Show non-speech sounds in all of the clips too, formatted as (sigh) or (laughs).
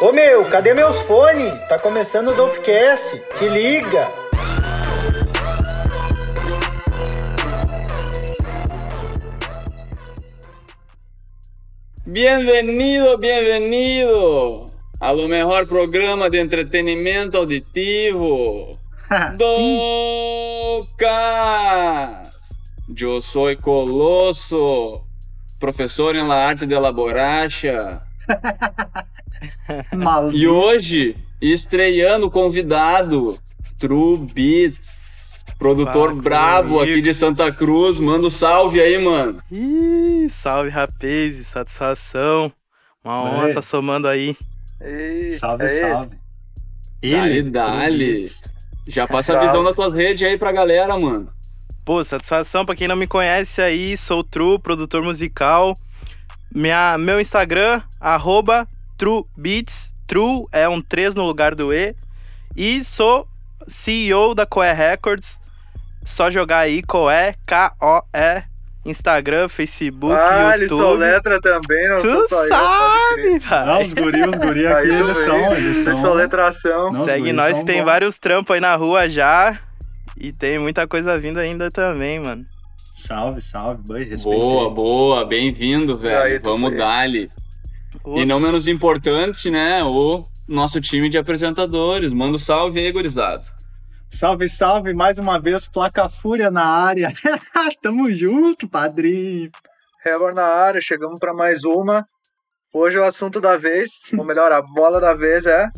Ô meu, cadê meus fones? Tá começando o Dopecast. Te liga! Bem-vindo, bem-vindo ao melhor programa de entretenimento auditivo. (laughs) Docas! Eu sou Colosso, professor em la arte de la borracha. (laughs) E hoje, estreando convidado, True Beats, produtor Fala brabo comigo. aqui de Santa Cruz. Manda um salve aí, mano. Ih, salve rapaz, satisfação. Uma honra tá somando aí. Ei, Salve, salve. True dali. Já passa a visão das tuas redes aí pra galera, mano. Pô, satisfação pra quem não me conhece aí, sou o True, produtor musical. Minha, meu Instagram, arroba TrueBeats. True é um 3 no lugar do E. E sou CEO da Coé Records. Só jogar aí Coé, K-O-E, Instagram, Facebook, Ah, ele YouTube. soletra também, não Tu sabe, Não, vai. os guri, os guri aqui, eles vê. são, eles são... Soletração. Não, Segue nós são que tem bons. vários trampos aí na rua já. E tem muita coisa vindo ainda também, mano. Salve, salve, boi, respeitei. Boa, boa. Bem-vindo, velho. aí, Vamos dar-lhe. E não menos importante, né? O nosso time de apresentadores. Manda um salve aí, gurizada. Salve, salve, mais uma vez, Placa Fúria na área. (laughs) Tamo junto, padrinho. Rebor na área, chegamos pra mais uma. Hoje o assunto da vez, ou melhor, a bola da vez é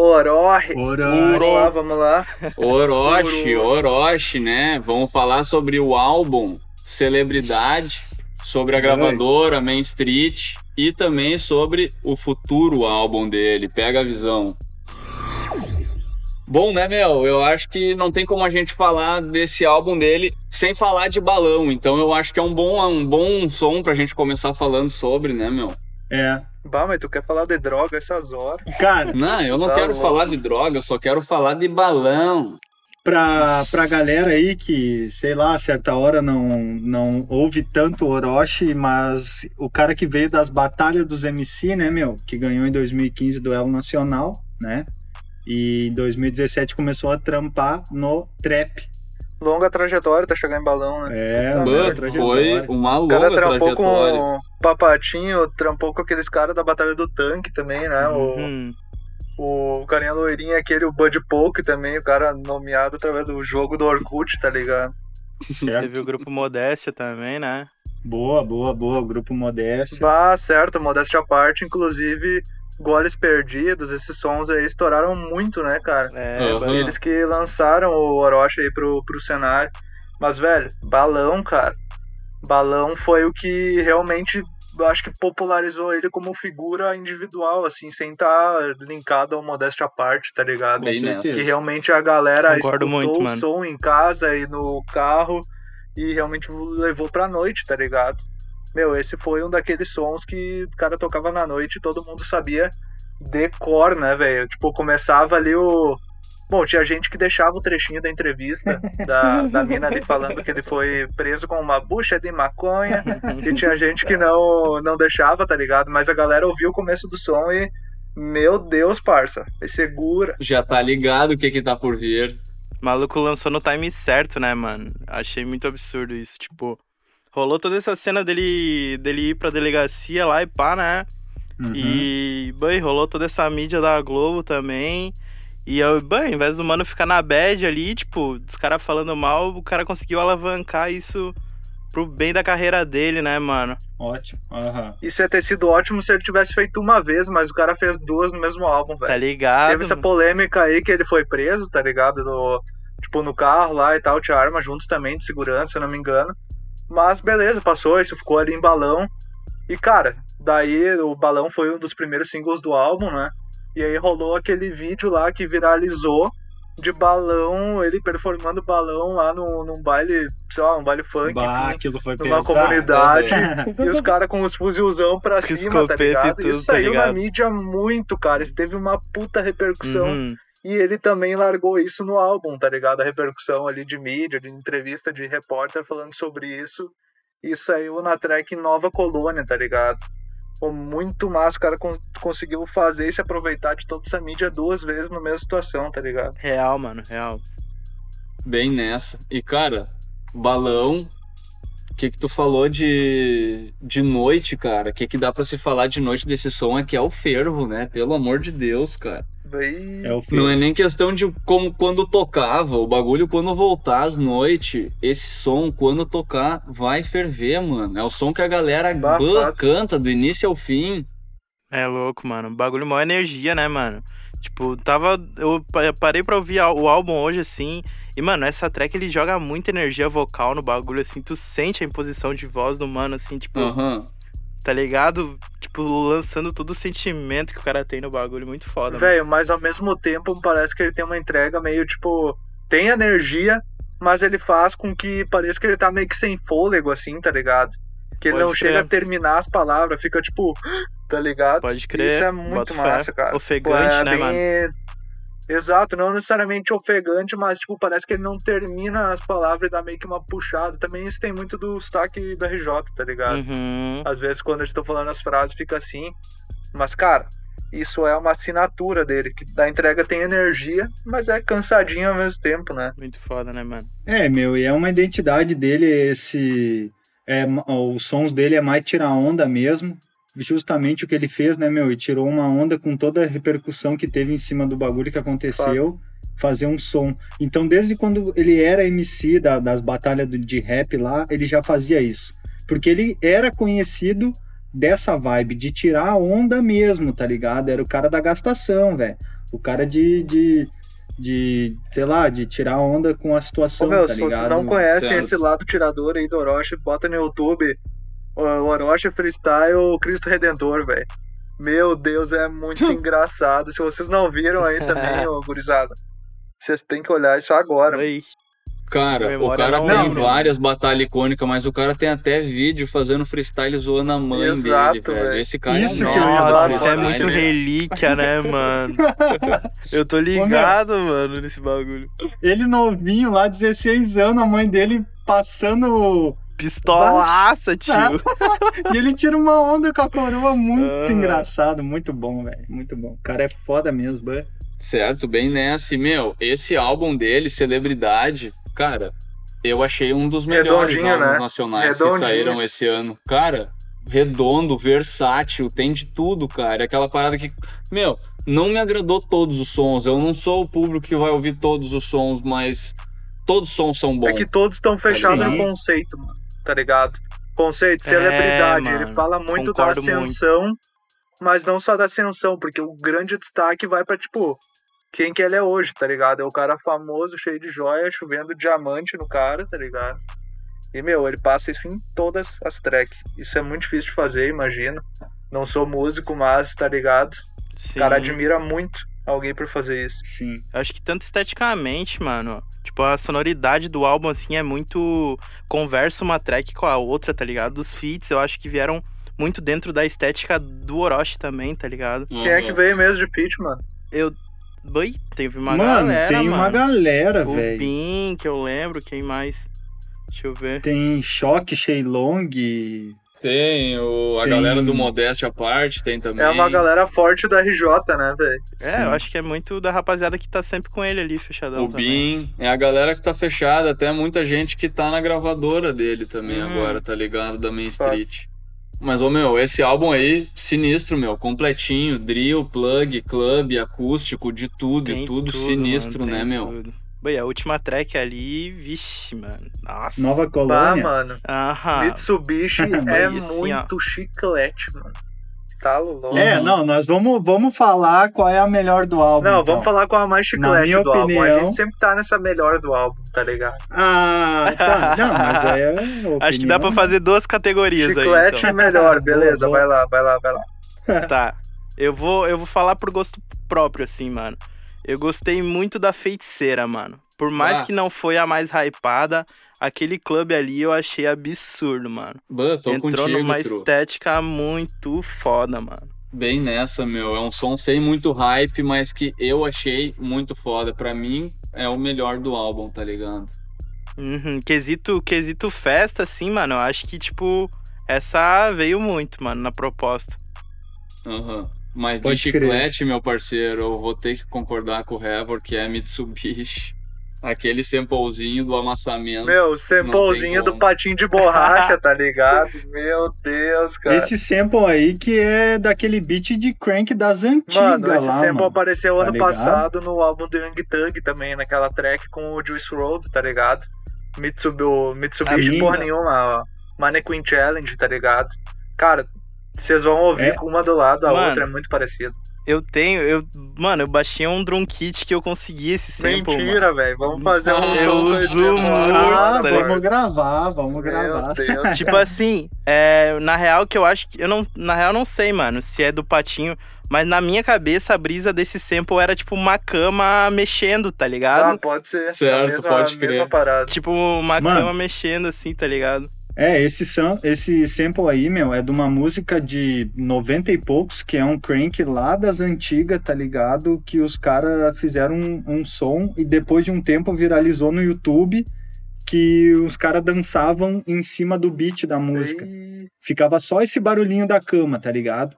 Orochi. Orochi. Vamos lá, vamos lá. Orochi, Orochi, né? Vamos falar sobre o álbum Celebridade, sobre a gravadora Main Street e também sobre o futuro álbum dele. Pega a visão. Bom, né, meu? Eu acho que não tem como a gente falar desse álbum dele sem falar de balão. Então eu acho que é um bom, um bom som pra gente começar falando sobre, né, meu? É, Bah, mas tu quer falar de droga essas horas? cara, Não, eu não Tá quero bom. falar de droga, eu só quero falar de balão. pra, pra galera aí que, sei lá, a certa hora não, não ouve tanto Orochi, mas o cara que veio das batalhas dos MC, né, meu? Que ganhou em 2015 duelo nacional, né? E em 2017 começou a trampar no trap. Longa trajetória, tá chegando em balão, né? É, Mano, trajetória. foi uma O cara longa trampou trajetória. com o Papatinho, trampou com aqueles caras da Batalha do Tanque também, né? O- Uhum. O carinha loirinho aquele, o Bud Poke também, o cara nomeado através do jogo do Orkut, tá ligado? Certo. Teve o grupo Modéstia também, né? Boa, boa, boa. Grupo Modesto. Bah, certo, modéstia à parte, inclusive, Goles Perdidos, esses sons aí estouraram muito, né, cara? É, ba- Eles que lançaram o Orochi aí pro, pro cenário. Mas, velho, Balão, cara, Balão foi o que realmente, eu acho que popularizou ele como figura individual, assim, sem estar linkado ao modéstia à parte, tá ligado? Bem que realmente a galera Concordo escutou muito, o mano. som em casa e no carro e realmente levou pra noite, tá ligado? Meu, esse foi um daqueles sons que o cara tocava na noite e todo mundo sabia de cor, né, velho? Tipo, começava ali o. Bom, tinha gente que deixava o trechinho da entrevista (laughs) da, da mina ali falando que ele foi preso com uma bucha de maconha. (laughs) E tinha gente que não, não deixava, tá ligado? Mas a galera ouvia o começo do som e. Meu Deus, parça. Me segura. Já tá ligado o que que tá por vir. O maluco lançou no time certo, né, mano? Achei muito absurdo isso. Tipo, rolou toda essa cena dele, dele ir pra delegacia lá e pá, né? Uhum. E, bem, rolou toda essa mídia da Globo também. E, eu, bem, ao invés do mano ficar na bad ali, tipo, dos caras falando mal, o cara conseguiu alavancar isso pro bem da carreira dele, né, mano? Ótimo. Aham. Isso ia ter sido ótimo se ele tivesse feito uma vez, mas o cara fez duas no mesmo álbum, Tá velho. ligado? Teve essa polêmica aí que ele foi preso, tá ligado? Do, tipo, no carro lá e tal, tinha arma juntos também, de segurança, se eu não me engano. Mas beleza, passou, isso ficou ali em balão. E, cara, daí o balão foi um dos primeiros singles do álbum, né? E aí rolou aquele vídeo lá que viralizou de balão, ele performando balão lá no, num baile, sei lá, um baile funk, Bah, enfim, aquilo foi numa pesado. comunidade. e os caras com os fuzilzão pra Com cima, tá e ligado? tudo, Isso tá saiu na ligado? mídia muito, cara. Isso teve uma puta repercussão. Uhum. E ele também largou isso no álbum, tá ligado? A repercussão ali de mídia, de entrevista de repórter falando sobre isso. E saiu na track Nova Colônia, tá ligado? Pô, muito massa, o cara con- conseguiu fazer e se aproveitar de toda essa mídia duas vezes na mesma situação, tá ligado? Real, mano, real. Bem nessa. E, cara, balão. O que que tu falou de, de noite, cara? O que que dá pra se falar de noite desse som é que é o fervo, né? Pelo amor de Deus, cara. Daí, É o Não é nem questão de como quando tocava, o bagulho quando voltar às noites, esse som quando tocar vai ferver, mano. É o som que a galera Bah, canta do início ao fim. É louco, mano. Bagulho maior energia, né, mano? Tipo, tava. Eu pa- parei pra ouvir o álbum hoje, assim. E, mano, essa track ele joga muita energia vocal no bagulho, assim. Tu sente a imposição de voz do mano, assim, tipo, Aham. Tá ligado? Tipo, lançando todo o sentimento que o cara tem no bagulho. Muito foda, velho, mas ao mesmo tempo parece que ele tem uma entrega meio tipo. Tem energia, mas ele faz com que pareça que ele tá meio que sem fôlego, assim, tá ligado? Que ele Pode não chega crer. a terminar as palavras, fica tipo. (gasps) Tá ligado? Pode crer. Isso é muito fé. massa, cara. Ofegante, Pô, é né, bem- mano? Exato, não necessariamente ofegante, mas tipo, parece que ele não termina as palavras e dá meio que uma puxada. Também isso tem muito do sotaque da RJ, tá ligado? Uhum. Às vezes quando eles estão falando as frases fica assim. Mas, cara, isso é uma assinatura dele, que da entrega tem energia, mas é cansadinho ao mesmo tempo, né? Muito foda, né, mano? É, meu, e é uma identidade dele, esse. É, os sons dele é mais tirar onda mesmo. Justamente o que ele fez, né, meu? E tirou uma onda com toda a repercussão que teve em cima do bagulho que aconteceu, fazer um som. Então, desde quando ele era MC da- das batalhas do- de rap lá, ele já fazia isso. Porque ele era conhecido dessa vibe, de tirar a onda mesmo, tá ligado? Era o cara da gastação, velho. O cara de, de, de, sei lá, de tirar onda com a Ô, situação, meu, tá se vocês ligado? não conhecem Certo. esse lado tirador aí do Orochi, bota no YouTube o Orochi Freestyle Cristo Redentor, velho. Meu Deus, é muito (laughs) engraçado. Se vocês não viram aí também, (laughs) ô gurizada, vocês têm que olhar isso agora. Oi. Cara, o cara não tem lembra. várias batalhas icônicas, mas o cara tem até vídeo fazendo freestyle zoando a mãe Exato, dele, velho. velho. Esse cara Isso é que eu ia falar. é muito relíquia, né, (laughs) mano? Eu tô ligado, mano, nesse bagulho. Ele novinho lá, 16 anos, a mãe dele passando. Pistolaça, (laughs) tio. e ele tira uma onda com a coroa muito Ah. engraçado, muito bom, velho. Muito bom. O cara é foda mesmo, é. Certo, bem nessa. E, meu, esse álbum dele, Celebridade, cara, eu achei um dos melhores Redondinho, álbuns né? nacionais que saíram esse ano. Cara, redondo, versátil, tem de tudo, cara. Aquela parada que, meu, não me agradou todos os sons. Eu não sou o público que vai ouvir todos os sons, mas todos os sons são bons. É que todos estão fechados Sim. no conceito, mano. Tá ligado? Conceito, É, celebridade. mano, ele fala muito da concordo muito. ascensão, mas não só da ascensão, porque o grande destaque vai pra, tipo, quem que ele é hoje, tá ligado? É o cara famoso, cheio de joia, chovendo diamante no cara, tá ligado? E, meu, ele passa isso em todas as tracks. Isso é muito difícil de fazer, imagino. Não sou músico, mas, tá ligado? Sim. O cara admira muito alguém por fazer isso. Sim. Eu acho que tanto esteticamente, mano. Tipo, a sonoridade do álbum, assim, é muito. Conversa uma track com a outra, tá ligado? Dos feats, eu acho que vieram muito dentro da estética do Orochi também, tá ligado? Uhum. Quem é que veio mesmo de feat, mano? Eu. Boi, teve uma mano, galera. tem uma mano. galera, O velho. Bin, que eu lembro, quem mais? Deixa eu ver. Tem Choque, Sheilong. Tem o, a Tem- galera do Modéstia à parte, tem também. É uma galera forte da RJ, né, velho? É, Sim. eu acho que é muito da rapaziada que tá sempre com ele ali, fechadão. O também. Bin, é a galera que tá fechada, até muita gente que tá na gravadora dele também Hum. agora, tá ligado? Da Main Street. Mas, ô meu, esse álbum aí, sinistro, meu, completinho, drill, plug, club, acústico, de tudo, Tem e tudo, tudo, sinistro, mano, né, meu? tudo. Boi, a última track ali, vixe, mano. Nossa. Nova Colônia. mano. Aham. Mitsubishi é assim, muito chiclete, mano. Tá louco. É, Uhum. não, nós vamos, vamos falar qual é a melhor do álbum. Não, então. vamos falar com a mais Na chiclete minha do álbum. A opinião- gente sempre tá nessa melhor do álbum, tá ligado? Ah, tá. Não, mas aí é. (laughs) Acho que dá pra opinião. fazer duas categorias aí. Chiclete Então. é melhor, beleza, Boa, boa. vai lá, vai lá, vai lá. Tá. Eu vou, eu vou falar por gosto próprio, assim, mano. Eu gostei muito da feiticeira, mano. Por mais Ah. que não foi a mais hypada, aquele clube ali eu achei absurdo, mano. Bah, tô Entrou contigo, numa Tru. estética muito foda, mano. Bem nessa, meu. É um som sem muito hype, mas que eu achei muito foda. Pra mim, é o melhor do álbum, tá ligado? Uhum. Quesito, quesito festa, assim, mano. Eu acho que, tipo, essa veio muito, mano, na proposta. Aham. Mas Pode de crer. chiclete, meu parceiro, eu vou ter que concordar com o Revor, que é Mitsubishi. Aquele samplezinho do amassamento. Meu, o samplezinho do patinho de borracha, tá ligado? (laughs) Meu Deus, cara. Esse sample aí que é daquele beat de crank das antigas Mano, esse lá, sample mano. apareceu Tá ano ligado? passado no álbum do Young Thug também, naquela track com o Juice WRLD, tá ligado? Mitsubishi, o Mitsubishi porra nenhuma, ó. Mannequin Challenge, tá ligado? Cara, vocês vão ouvir É. com uma do lado, a Mano. outra é muito parecida. Eu tenho, eu, mano, eu baixei um drum kit que eu consegui esse sample. Mentira, velho. Vamos fazer um Eu uso muito, Ah, tá vamos gravar, vamos Meu gravar. Deus. (laughs) Tipo assim, é, na real que eu acho que. Eu não, na real não sei, mano, se é do patinho. Mas na minha cabeça a brisa desse sample era tipo uma cama mexendo, tá Ah, ligado? pode ser. Certo, a mesma, pode crer. Tipo uma Mano. cama mexendo assim, tá ligado? É, esse, sam esse sample aí, meu, é de uma música de 90 e poucos, que é um crank lá das antigas, tá ligado? Que os caras fizeram um, um som e depois de um tempo viralizou no YouTube que os caras dançavam em cima do beat da música. Ficava só esse barulhinho da cama, tá ligado?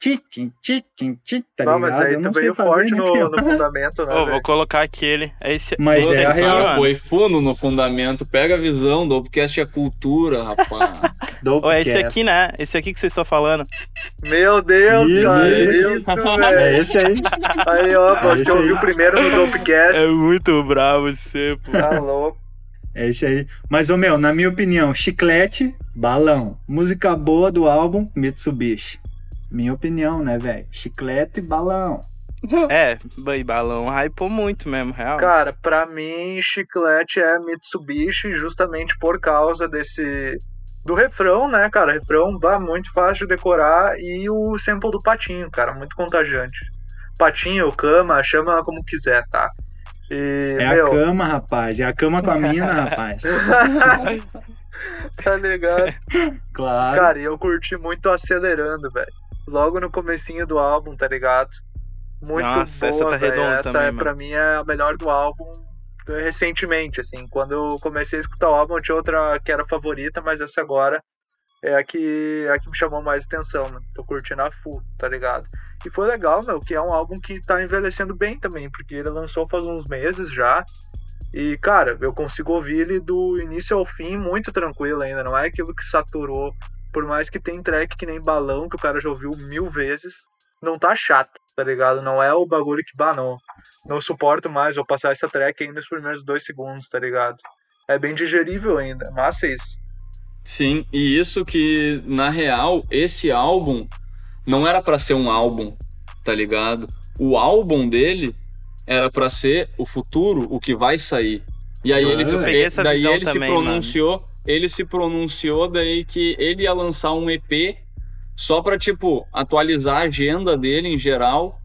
Tiquim, tiquim, tiquim, tá não, ligado? mas aí Eu tu não veio fazer, forte no, no fundamento, né? Velho? vou colocar aquele. É esse, Mas esse é a aqui, real. mano. Foi fundo no fundamento. Pega a visão, do podcast é cultura, rapaz. (laughs) Ô, é esse Dopecast. aqui, né? Esse aqui que vocês estão falando. Meu Deus, Isso, cara. isso. Isso, (laughs) É esse aí. Aí, ó, É você ouviu primeiro no Dopecast. É muito bravo esse sample. Tá louco. É esse aí. Mas, ô meu, na minha opinião, chiclete, balão. Música boa do álbum, Mitsubishi. Minha opinião, né, velho? Chiclete, balão. (laughs) É, e balão hypou muito mesmo, real. Cara, pra mim, chiclete é Mitsubishi justamente por causa desse. Do refrão, né, cara? Refrão bah, muito fácil de decorar e o sample do patinho, cara, muito contagiante. Patinho, cama, chama como quiser, tá? E, É a meu, cama, rapaz. É a cama com a mina, (laughs) rapaz. (laughs) tá ligado? Claro. Cara, e eu curti muito acelerando, velho. Logo no comecinho do álbum, tá ligado? Muito Nossa, boa, essa tá redonda Essa também, é, pra mim é a melhor do álbum eh, recentemente, assim. Quando eu comecei a escutar o álbum, eu tinha outra que era favorita, mas essa agora é a que, é a que me chamou mais atenção, mano. Tô curtindo a full, tá ligado? E foi legal, meu, que é um álbum que tá envelhecendo bem também, porque ele lançou faz uns meses já. E, cara, eu consigo ouvir ele do início ao fim muito tranquilo ainda. Não é aquilo que saturou. Por mais que tem track que nem balão, que o cara já ouviu mil vezes, não tá chato, tá ligado? Não é o bagulho que, bah, não, não suporto mais, vou passar essa track aí nos primeiros dois segundos, tá ligado? É bem digerível ainda, massa isso. Sim, e isso que, na real, esse álbum não era pra ser um álbum, tá ligado? O álbum dele era pra ser o futuro, o que vai sair. E aí Eu ele, peguei essa daí ele se também, pronunciou, ele se pronunciou daí que ele ia lançar um EP só pra, tipo, atualizar a agenda dele em geral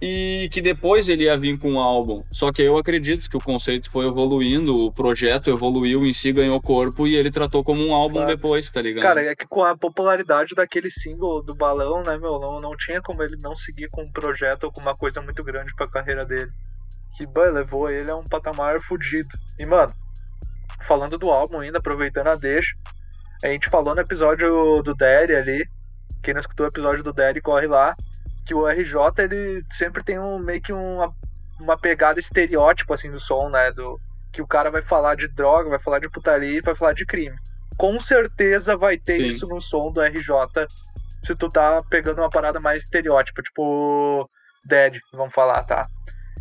e que depois ele ia vir com um álbum. Só que eu acredito que o conceito foi evoluindo, o projeto evoluiu em si, ganhou corpo e ele tratou como um álbum Claro. depois, tá ligado? Cara, é que com a popularidade daquele single do balão, né, meu, não, não tinha como ele não seguir com um projeto ou com uma coisa muito grande pra carreira dele. Que, bah, levou ele a um patamar fudido. E, mano, falando do álbum ainda, aproveitando a deixa, a gente falou no episódio do Derry ali, quem não escutou o episódio do Derry, corre lá, que o RJ, ele sempre tem um, meio que uma, uma pegada estereótipo, assim, do som, né, do... Que o cara vai falar de droga, vai falar de putaria e vai falar de crime com certeza vai ter Sim. isso no som do RJ se tu tá pegando uma parada mais estereótipa, tipo Dead, vamos falar, tá?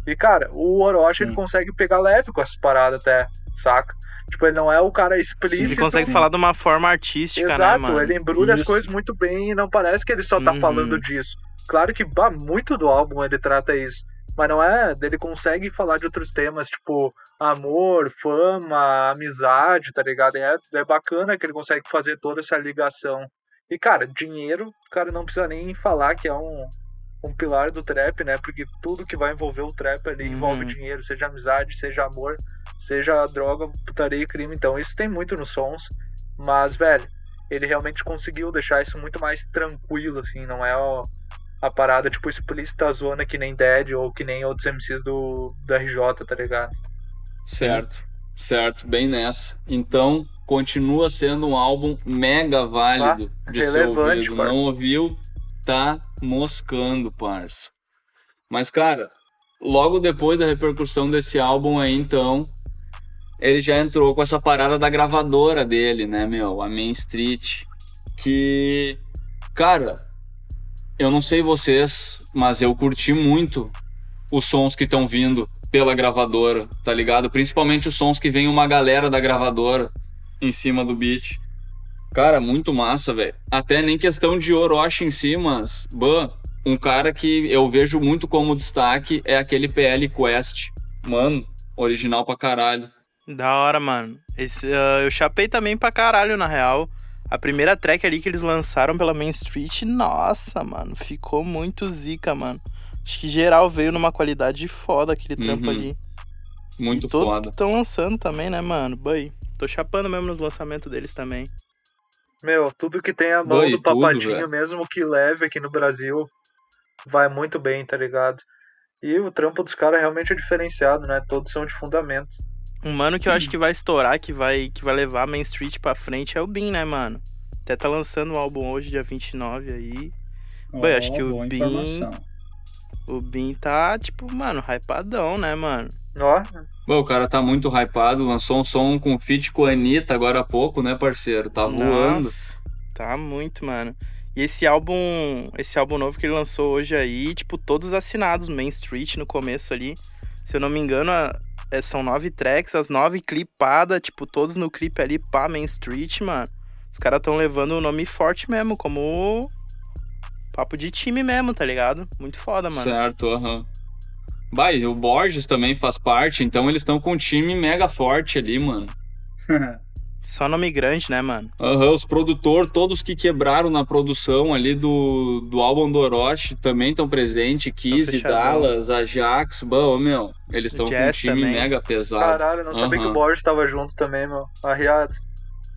E cara, o Orochi Sim. ele consegue pegar leve com essas paradas até, saca? Tipo, ele não é o cara explícito. Ele consegue sim. falar de uma forma artística, né, Exato, mano? ele embrulha as Isso. coisas muito bem e não parece que ele só tá Uhum. falando disso. Claro que bah, muito do álbum ele trata isso. Mas não é, ele consegue falar de outros temas, tipo amor, fama, amizade, tá ligado? É, é bacana que ele consegue fazer toda essa ligação. E, cara, dinheiro, o cara não precisa nem falar que é um, um pilar do trap, né? Porque tudo que vai envolver o trap ali envolve Uhum. dinheiro, seja amizade, seja amor, seja droga, putaria e crime. Então, isso tem muito nos sons. Mas, velho, ele realmente conseguiu deixar isso muito mais tranquilo, assim, não é ó, a parada, tipo, explícita zona que nem Dead ou que nem outros MCs do, do RJ, tá ligado? Certo, certo, bem nessa. Então, continua sendo um álbum mega válido de ser relevante, ouvido. parça. Não ouviu, tá moscando, parça. Mas, cara, logo depois da repercussão desse álbum aí, então, ele já entrou com essa parada da gravadora dele, né, meu? A Main Street. Que, cara, eu não sei vocês, mas eu curti muito os sons que estão vindo pela gravadora, tá ligado? Principalmente os sons que vem uma galera da gravadora em cima do beat. Cara, muito massa, velho. Até nem questão de Orochi em si, mas, ban, um cara que eu vejo muito como destaque é aquele PL Quest. Mano, original pra caralho. Da hora, mano. Esse, uh, eu chapei também pra caralho, na real. A primeira track ali que eles lançaram pela Main Street, nossa, mano, ficou muito zica, mano. Acho que geral veio numa qualidade foda aquele trampo Uhum. ali. Muito e todos foda. estão lançando também, né, mano? Boy, tô chapando mesmo nos lançamentos deles também. Meu, tudo que tem a mão do tudo, papatinho, velho. mesmo que leve aqui no Brasil, vai muito bem, tá ligado? E o trampo dos caras realmente é diferenciado, né? Todos são de fundamento. Um mano que eu acho que vai estourar, que vai, que vai levar a Main Street pra frente é o Bin, né, mano? Até tá lançando um álbum hoje, dia 29 aí. Bem, acho que o Bin- informação. O Bin tá, tipo, mano, hypadão, né, mano? Ó, Bom, o cara tá muito hypado, lançou um som com feat com a Anitta agora há pouco, né, parceiro? Tá voando. Nossa, tá muito, mano. E esse álbum, esse álbum novo que ele lançou hoje aí, tipo, todos assinados Main Street no começo ali. Se eu não me engano, a- é, são nove tracks, as nove clipadas, tipo, todos no clipe ali pra Main Street, mano. Os caras tão levando o nome forte mesmo, como papo de time mesmo, tá ligado? Muito foda, mano. Certo, aham. Bah, e o Borges também faz parte, então eles estão com um time mega forte ali, mano. (laughs) Só nome grande, né, mano? Aham, os produtores, todos que quebraram na produção ali do, do álbum do Orochi também estão presentes. Kizzy. Dallas, Ajax, bom, meu, eles estão com um time também. mega pesado. caralho, não sabia que o Borges tava junto também, meu. Arriado.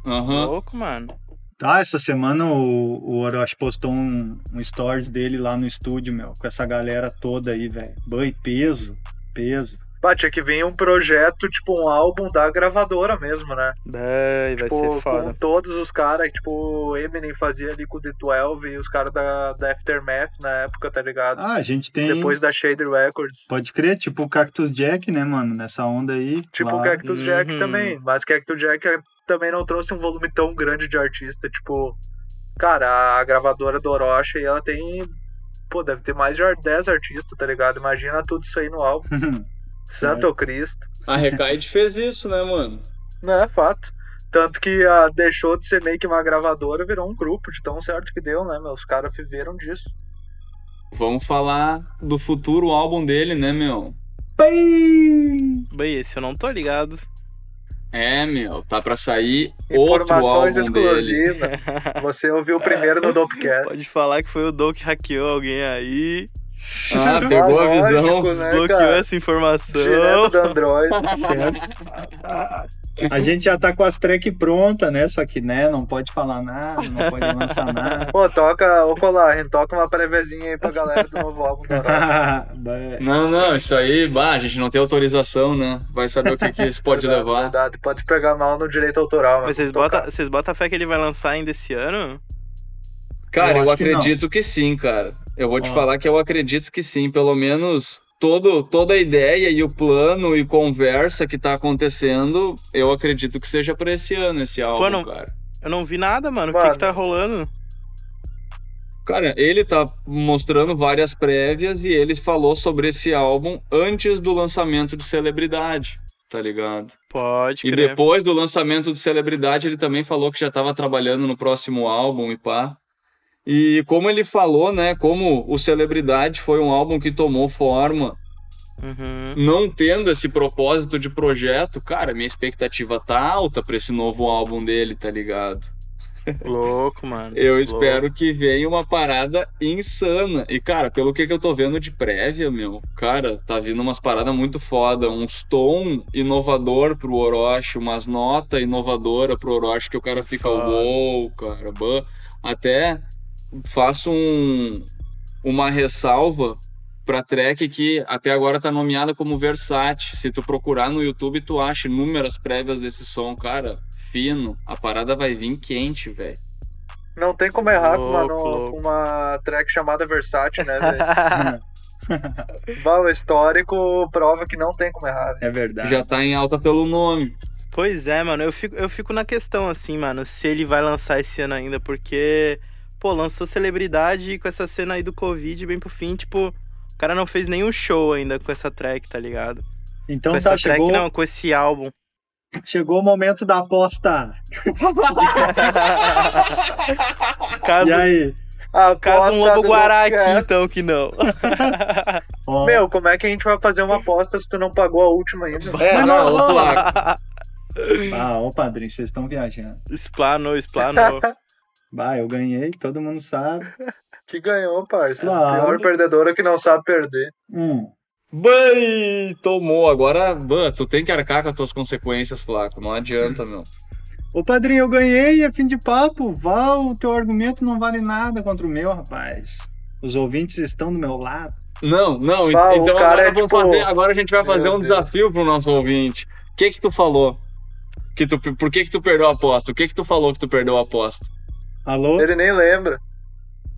Aham. Louco, mano. Tá, essa semana o, o Orochi postou um, um stories dele lá no estúdio, meu, com essa galera toda aí, velho. Boi, peso, peso. Bah, tinha que vir um projeto, tipo, um álbum da gravadora mesmo, né? Vai, vai Tipo, ser foda. com todos os caras, tipo, o Eminem fazia ali com o D12 e os caras da, da Aftermath na época, tá ligado? Ah, a gente tem. Depois da Shade Records. Pode crer, tipo o Cactus Jack, né, mano? Nessa onda aí. Tipo lá. o Cactus Jack Uhum. também. Mas Cactus Jack também não trouxe um volume tão grande de artista. Tipo, cara, a gravadora do Orochi, ela tem. Pô, deve ter mais de 10 artistas, tá ligado? Imagina tudo isso aí no álbum. (laughs) Santo Cristo. A Recaide fez isso, né, mano? Não é fato. Tanto que ah, deixou de ser meio que uma gravadora, virou um grupo, de tão certo que deu, né, meu? Os caras viveram disso. Vamos falar do futuro álbum dele, né, meu? Bem, esse eu não tô ligado. É, meu, tá pra sair outro álbum dele. (laughs) Você ouviu primeiro no (laughs) Dopecast. Pode falar que foi o Doug que hackeou alguém aí, Ah, pegou a Lógico, visão. né, bloqueou cara? essa informação. Direto do Android. (laughs) Certo. A gente já tá com as track pronta, né? Só que, né, não pode falar nada, não pode lançar nada. Pô, toca, ô Colar, toca uma préviazinha aí pra galera do novo álbum. (laughs) Não, não, isso aí, bah, a gente não tem autorização, né? Vai saber o que, que isso pode Verdade, levar. verdade. Pode pegar mal no direito autoral, mas Mas vocês botam vocês bota fé que ele vai lançar ainda esse ano? Cara, Eu eu, acho que acredito que, sim, cara. Eu vou te falar que eu acredito que sim. Pelo menos todo, toda a ideia e o plano e conversa que tá acontecendo, eu acredito que seja pra esse ano esse álbum, não- cara. Eu não vi nada, mano. O que, Mano. que tá rolando? Cara, ele tá mostrando várias prévias e ele falou sobre esse álbum antes do lançamento de Celebridade, tá ligado? Pode E crer. depois do lançamento de Celebridade, ele também falou que já estava trabalhando no próximo álbum e pá. E como ele falou, né, como o Celebridade foi um álbum que tomou forma, Uhum. não tendo esse propósito de projeto, cara, minha expectativa tá alta pra esse novo álbum dele, tá ligado? Louco, mano. Eu Louco. espero que venha uma parada insana. E, cara, pelo que, que eu tô vendo de prévia, meu, cara, tá vindo umas paradas muito foda. Uns tom inovador pro Orochi, umas notas inovadoras pro Orochi que o cara fica, uou, cara, bah. Até faço um, uma ressalva pra track que até agora tá nomeada como Versace. Se tu procurar no YouTube, tu acha inúmeras prévias desse som, cara. Fino. A parada vai vir quente, velho. Não tem como errar com uma, no- uma track chamada Versace, né, velho? (laughs) O histórico prova que não tem como errar. velho. É verdade. Já tá em alta pelo nome. Pois é, mano, eu fico, eu fico na questão, assim, mano, se ele vai lançar esse ano ainda, porque, pô, lançou celebridade com essa cena aí do Covid, bem pro fim, tipo, o cara não fez nenhum show ainda com essa track, tá ligado? Então com tá, essa track chegou, não, com esse álbum. chegou o momento da aposta. (laughs) caso, E aí? A caso um aposta lobo do guará aqui, podcast. então, que não. (laughs) Ó, Meu, como é que a gente vai fazer uma aposta se tu não pagou a última ainda? (laughs) É, Mas não, não, Flaco. Ah, ô padrinho, vocês estão viajando. Explanou, explanou. Bah, eu ganhei, todo mundo sabe. que ganhou, parça. Claro. Pior perdedora que não sabe perder. Hum. Bem, tomou. Agora, bah, tu tem que arcar com as tuas consequências, Flaco. Não adianta, meu. Ô padrinho, eu ganhei, é fim de papo. Vá, o teu argumento não vale nada contra o meu, rapaz. Os ouvintes estão do meu lado. Não, não. Então cara agora, é vamos tipo- fazer, agora a gente vai fazer Meu um Deus. desafio pro nosso ouvinte. O que que tu falou? Que tu, por que que tu perdeu a aposta? O que que tu falou que tu perdeu a aposta? Alô? Ele nem lembra.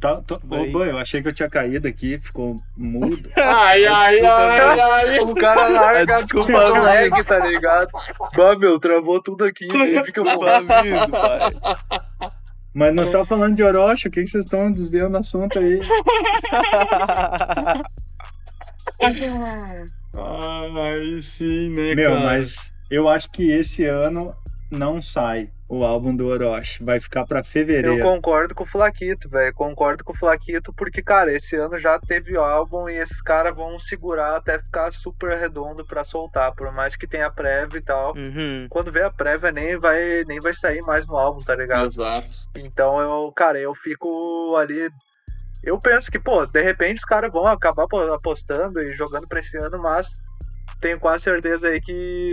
Tá, tá, ô, eu achei que eu tinha caído aqui, ficou mudo. (laughs) Ai, ai, ai, ai. O cara (laughs) larga Desculpa, desculpa amigo. lag, tá ligado? Bah, meu, travou tudo aqui. Que eu Desculpa, amigo, pai. Mas nós estávamos falando de Orochi, o que, que vocês estão desviando o assunto aí? (laughs) Ai, sim, né, Meu, cara? mas eu acho que esse ano não sai o álbum do Orochi. Vai ficar pra Eu fevereiro. concordo com o Flaquito, velho. Concordo com o Flaquito, porque, cara, esse ano já teve álbum e esses caras vão segurar até ficar super redondo pra soltar, por mais que tenha prévia e tal. Uhum. Quando vê a prévia, nem vai, nem vai sair mais no álbum, tá ligado? Exato. Então eu, cara, eu fico ali. Eu penso que, pô, de repente os caras vão acabar po- apostando e jogando pra esse ano, mas tenho quase certeza aí que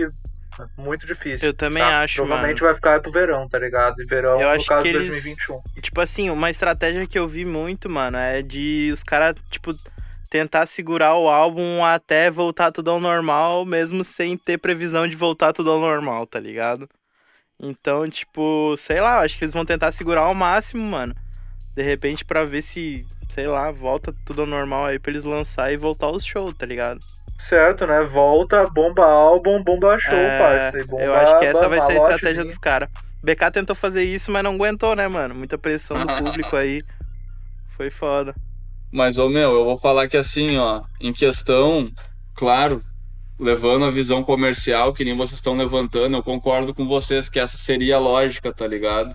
muito difícil. Eu também tá? acho, Provavelmente vai ficar pro verão, tá ligado? E verão, Eu no caso, eles- 2021. Tipo assim, uma estratégia que eu vi muito, mano, é de os caras, tipo, tentar segurar o álbum até voltar tudo ao normal, mesmo sem ter previsão de voltar tudo ao normal, tá ligado? Então, tipo, sei lá, acho que eles vão tentar segurar ao máximo, mano. De repente, pra ver se, sei lá, volta tudo ao normal aí pra eles lançar e voltar os shows, tá ligado? Certo, né? Volta, bomba álbum, bomba show, É, parça. Bomba eu acho que essa vai ser a estratégia dos caras. BK tentou fazer isso, mas não aguentou, né, mano? Muita pressão do (laughs) público aí. Foi foda. Mas, ô meu, eu vou falar que assim, ó, em questão, claro, levando a visão comercial, que nem vocês estão levantando, eu concordo com vocês que essa seria a lógica, tá ligado?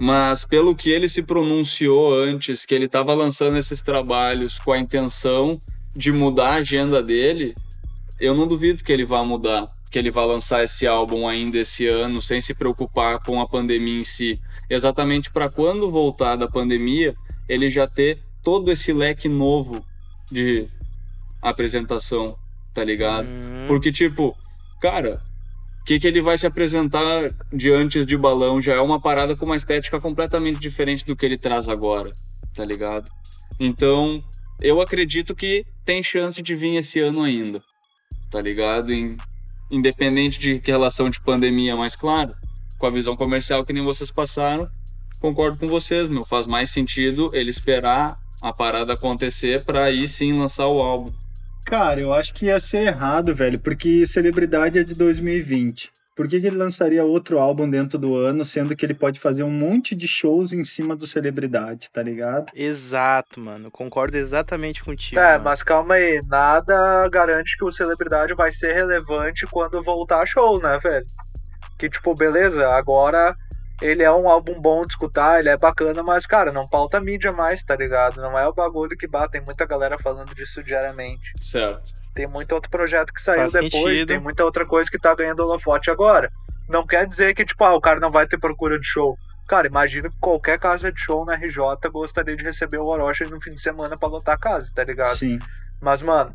Mas pelo que ele se pronunciou antes, que ele tava lançando esses trabalhos com a intenção de mudar a agenda dele, eu não duvido que ele vá mudar, que ele vá lançar esse álbum ainda esse ano, sem se preocupar com a pandemia em si. Exatamente para quando voltar da pandemia, ele já ter todo esse leque novo de apresentação, tá ligado? Hum, Porque, tipo, cara, que, que ele vai se apresentar de antes de balão já é uma parada com uma estética completamente diferente do que ele traz agora, tá ligado? Então, eu acredito que tem chance de vir esse ano ainda, tá ligado? Em- independente de que relação de pandemia, mas claro, com a visão comercial que nem vocês passaram, concordo com vocês, meu. Faz mais sentido ele esperar a parada acontecer pra aí sim lançar o álbum. Cara, eu acho que ia ser errado, velho, porque Celebridade é de 2020. Por que, que ele lançaria outro álbum dentro do ano, sendo que ele pode fazer um monte de shows em cima do Celebridade, tá ligado? Exato, mano. Concordo exatamente contigo. É, mano. mas calma aí, nada garante que o celebridade vai ser relevante quando voltar show, né, velho? Que tipo, beleza, agora ele é um álbum bom de escutar, ele é bacana, mas cara, não pauta mídia mais, tá ligado? Não é o bagulho que bate, tem muita galera falando disso diariamente. Certo. Tem muito outro projeto que saiu Faz depois, sentido. tem muita outra coisa que tá ganhando holofote agora. Não quer dizer que, tipo, ah, o cara não vai ter procura de show. Cara, imagina que qualquer casa de show na RJ gostaria de receber o Orochi no fim de semana pra lotar a casa, tá ligado? Sim. Mas, mano,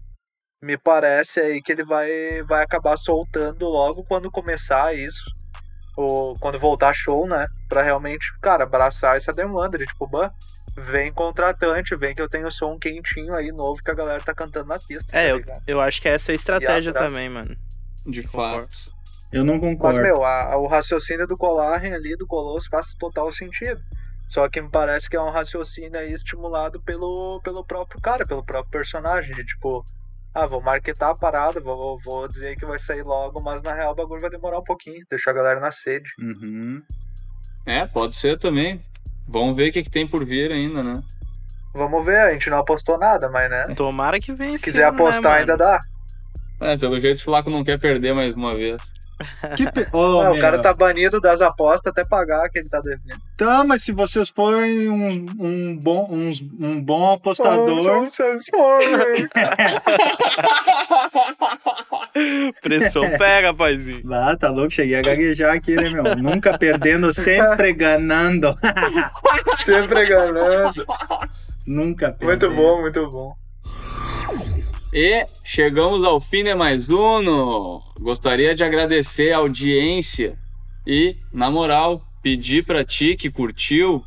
me parece aí que ele vai, vai acabar soltando logo quando começar isso. Ou quando voltar show, né? Pra realmente, cara, abraçar essa demanda de tipo, bah, vem contratante, vem que eu tenho som quentinho aí, novo, que a galera tá cantando na pista. É, tá eu, eu acho que essa é a estratégia também, mano. De fato. Eu não Mas, concordo. meu, a- a- o raciocínio do Colarren ali, do Colosso, faz total sentido. Só que me parece que é um raciocínio aí estimulado pelo, pelo próprio cara, pelo próprio personagem. De tipo, ah, vou marketar a parada, vou, vou dizer que vai sair logo, mas na real o bagulho vai demorar um pouquinho, deixar a galera na sede. Uhum. É, pode ser também. Vamos ver o que, que tem por vir ainda, né? Vamos ver, a gente não apostou nada, mas né? Tomara que venha Se quiser apostar, ainda dá. É, pelo jeito o Flaco não quer perder mais uma vez. Que pe... (laughs) Ah, o cara tá banido das apostas até pagar que ele tá devendo. Tá, mas se vocês forem um, um, bom, uns- um bom apostador, (laughs) Pressão pega, paizinho. Ah, tá louco, cheguei a gaguejar aqui, né, meu? Nunca perdendo, sempre ganhando. Sempre ganhando. Nunca perdendo. Muito bom, muito bom. E chegamos ao fim de mais um. Gostaria de agradecer a audiência e, na moral, pedir pra ti que curtiu,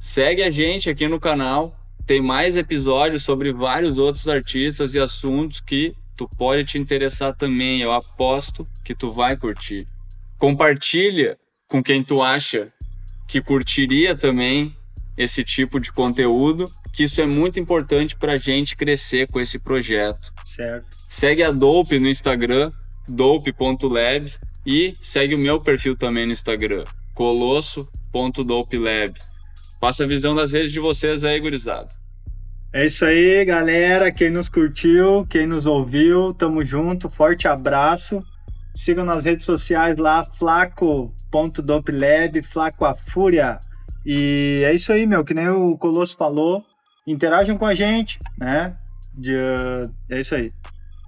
segue a gente aqui no canal. Tem mais episódios sobre vários outros artistas e assuntos que tu pode te interessar também. Eu aposto que tu vai curtir. Compartilha com quem tu acha que curtiria também esse tipo de conteúdo, que isso é muito importante pra gente crescer com esse projeto. Certo. Segue a Dope no Instagram, dope.lab e segue o meu perfil também no Instagram, colosso.dopelab. Passa a visão das redes de vocês aí, gurizada. É isso aí, galera. Quem nos curtiu, quem nos ouviu, tamo junto. Forte abraço. Sigam nas redes sociais lá, flaco.doplab, Flaco a Fúria. E é isso aí, meu. Que nem o Colosso falou. Interajam com a gente, né? De, é isso aí.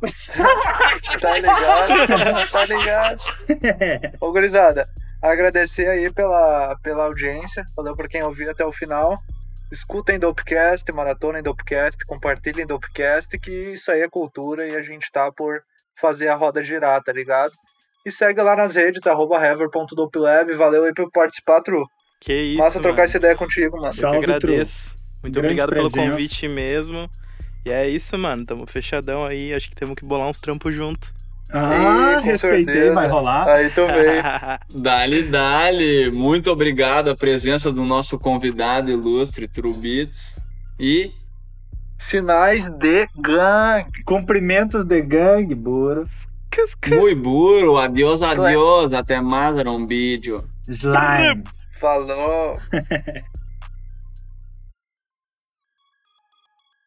(laughs) Tá ligado? tá ligado? (laughs) Ô, gurizada, agradecer aí pela, pela audiência. Valeu por quem ouviu até o final. Escutem Dopecast, maratonem Dopecast, compartilhem Dopecast, que isso aí é cultura e a gente tá por fazer a roda girar, tá ligado? E segue lá nas redes, arroba hever.dopelab. Valeu aí por participar, Tru. Que isso, Massa trocar mano. essa ideia contigo, mano. Eu que Salve, agradeço. Muito Grande obrigado presença. pelo convite mesmo. E é isso, mano. Tamo fechadão aí. Acho que temos que bolar uns trampos junto. Ah, com respeitei, certeza. vai rolar. Aí tu (laughs) veio. Dali, dali. Muito obrigado a presença do nosso convidado ilustre, Trubits. E Sinais de gangue. Cumprimentos de gangue, buro. muito burro, adiós, adiós. Até mais, era um vídeo. Slime. Falou.